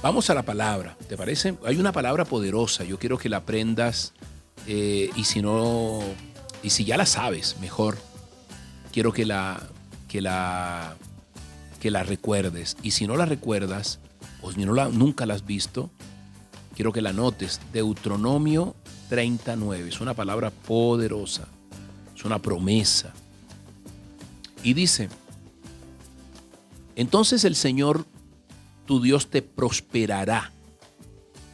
Vamos a la palabra, ¿te parece? Hay una palabra poderosa, yo quiero que la aprendas eh, y si no, y si ya la sabes, mejor. Quiero que la, que la, que la recuerdes. Y si no la recuerdas, o si no la, nunca la has visto, quiero que la notes. Deuteronomio 39, es una palabra poderosa, es una promesa. Y dice, entonces el Señor tu Dios te prosperará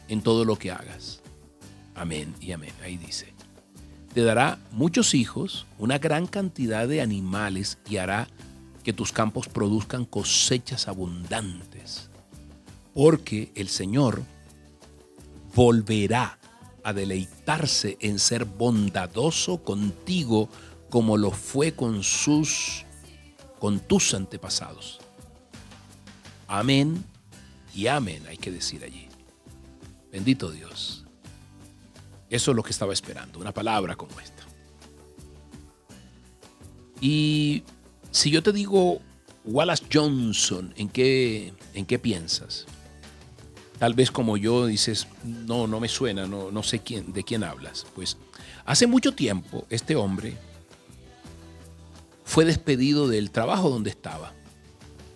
en todo lo que hagas. Amén y amén. Ahí dice. Te dará muchos hijos, una gran cantidad de animales y hará que tus campos produzcan cosechas abundantes. Porque el Señor volverá a deleitarse en ser bondadoso contigo como lo fue con sus con tus antepasados. Amén y amén, hay que decir allí. Bendito Dios. Eso es lo que estaba esperando, una palabra como esta. Y si yo te digo Wallace Johnson, ¿en qué, en qué piensas? Tal vez como yo dices, no, no me suena, no, no sé quién, de quién hablas. Pues hace mucho tiempo este hombre fue despedido del trabajo donde estaba.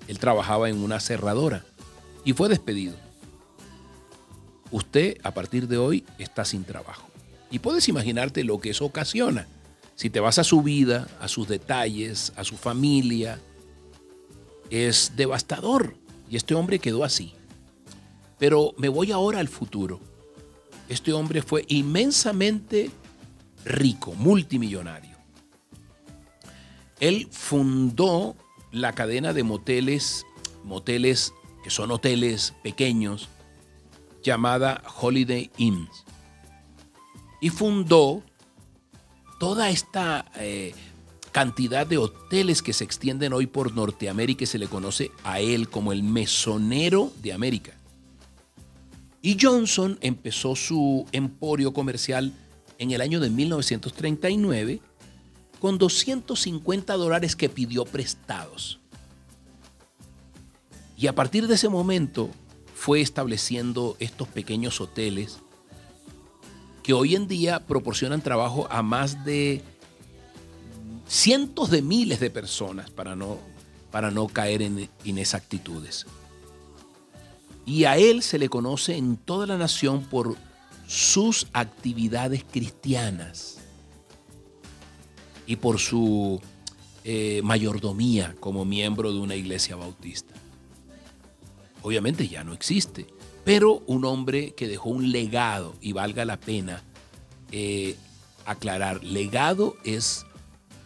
Él trabajaba en una cerradora y fue despedido. Usted a partir de hoy está sin trabajo. Y puedes imaginarte lo que eso ocasiona. Si te vas a su vida, a sus detalles, a su familia, es devastador. Y este hombre quedó así. Pero me voy ahora al futuro. Este hombre fue inmensamente rico, multimillonario. Él fundó la cadena de moteles, moteles son hoteles pequeños, llamada Holiday Inns. Y fundó toda esta eh, cantidad de hoteles que se extienden hoy por Norteamérica y se le conoce a él como el mesonero de América. Y Johnson empezó su emporio comercial en el año de 1939 con 250 dólares que pidió prestados. Y a partir de ese momento fue estableciendo estos pequeños hoteles que hoy en día proporcionan trabajo a más de cientos de miles de personas para no, para no caer en inexactitudes. Y a él se le conoce en toda la nación por sus actividades cristianas y por su eh, mayordomía como miembro de una iglesia bautista obviamente ya no existe, pero un hombre que dejó un legado y valga la pena eh, aclarar, legado es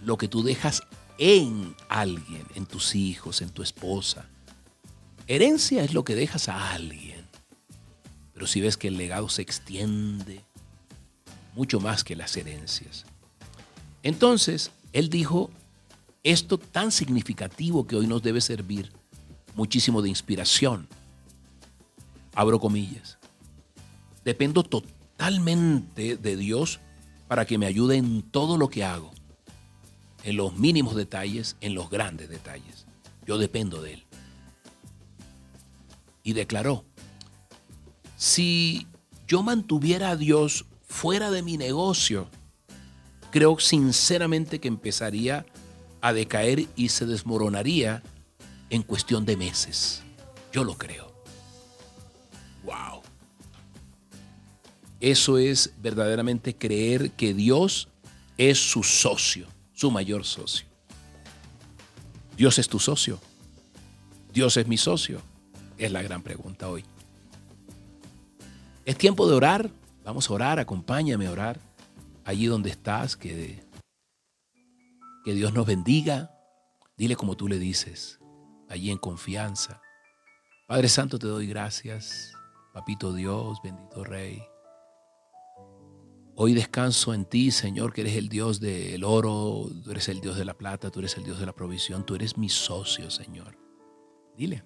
lo que tú dejas en alguien, en tus hijos, en tu esposa. Herencia es lo que dejas a alguien. Pero si ves que el legado se extiende mucho más que las herencias. Entonces, él dijo, esto tan significativo que hoy nos debe servir muchísimo de inspiración. Abro comillas. Dependo totalmente de Dios para que me ayude en todo lo que hago, en los mínimos detalles, en los grandes detalles. Yo dependo de Él. Y declaró, si yo mantuviera a Dios fuera de mi negocio, creo sinceramente que empezaría a decaer y se desmoronaría en cuestión de meses. Yo lo creo. Wow. Eso es verdaderamente creer que Dios es su socio, su mayor socio. Dios es tu socio. Dios es mi socio. Es la gran pregunta hoy. Es tiempo de orar. Vamos a orar. Acompáñame a orar. Allí donde estás, que, que Dios nos bendiga. Dile como tú le dices allí en confianza. Padre Santo, te doy gracias. Papito Dios, bendito Rey. Hoy descanso en ti, Señor, que eres el Dios del oro, tú eres el Dios de la plata, tú eres el Dios de la provisión, tú eres mi socio, Señor. Dile.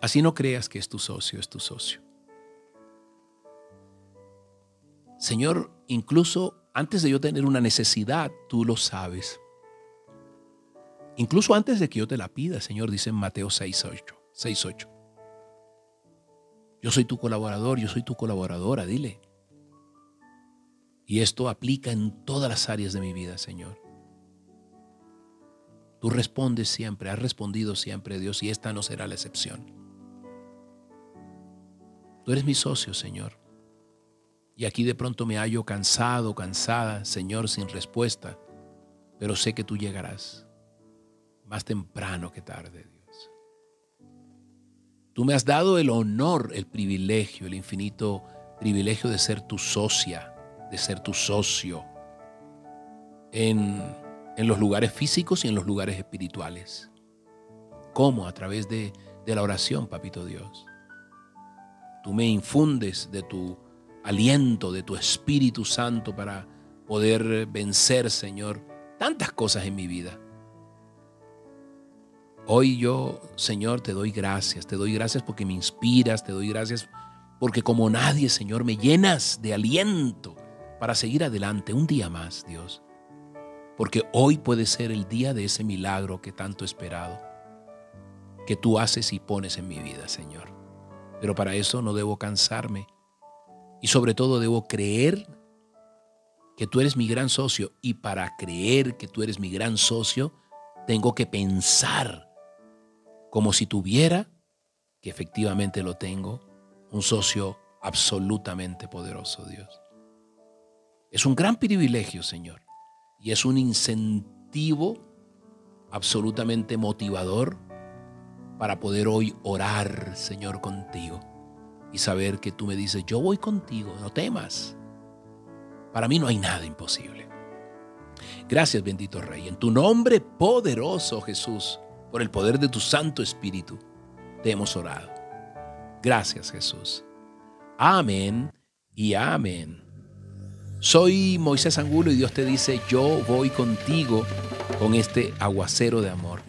Así no creas que es tu socio, es tu socio. Señor, incluso antes de yo tener una necesidad, tú lo sabes. Incluso antes de que yo te la pida, Señor, dice en Mateo 6.8. Yo soy tu colaborador, yo soy tu colaboradora, dile. Y esto aplica en todas las áreas de mi vida, Señor. Tú respondes siempre, has respondido siempre, Dios, y esta no será la excepción. Tú eres mi socio, Señor. Y aquí de pronto me hallo cansado, cansada, Señor, sin respuesta, pero sé que tú llegarás más temprano que tarde, Dios. Tú me has dado el honor, el privilegio, el infinito privilegio de ser tu socia, de ser tu socio en, en los lugares físicos y en los lugares espirituales. ¿Cómo? A través de, de la oración, Papito Dios. Tú me infundes de tu aliento, de tu Espíritu Santo para poder vencer, Señor, tantas cosas en mi vida. Hoy yo, Señor, te doy gracias, te doy gracias porque me inspiras, te doy gracias porque como nadie, Señor, me llenas de aliento para seguir adelante un día más, Dios. Porque hoy puede ser el día de ese milagro que tanto he esperado, que tú haces y pones en mi vida, Señor. Pero para eso no debo cansarme, y sobre todo debo creer que tú eres mi gran socio. Y para creer que tú eres mi gran socio, tengo que pensar como si tuviera, que efectivamente lo tengo, un socio absolutamente poderoso, Dios. Es un gran privilegio, Señor. Y es un incentivo absolutamente motivador para poder hoy orar, Señor, contigo y saber que tú me dices, yo voy contigo, no temas. Para mí no hay nada imposible. Gracias, bendito Rey. En tu nombre poderoso, Jesús, por el poder de tu Santo Espíritu, te hemos orado. Gracias, Jesús. Amén y amén. Soy Moisés Angulo y Dios te dice, yo voy contigo con este aguacero de amor.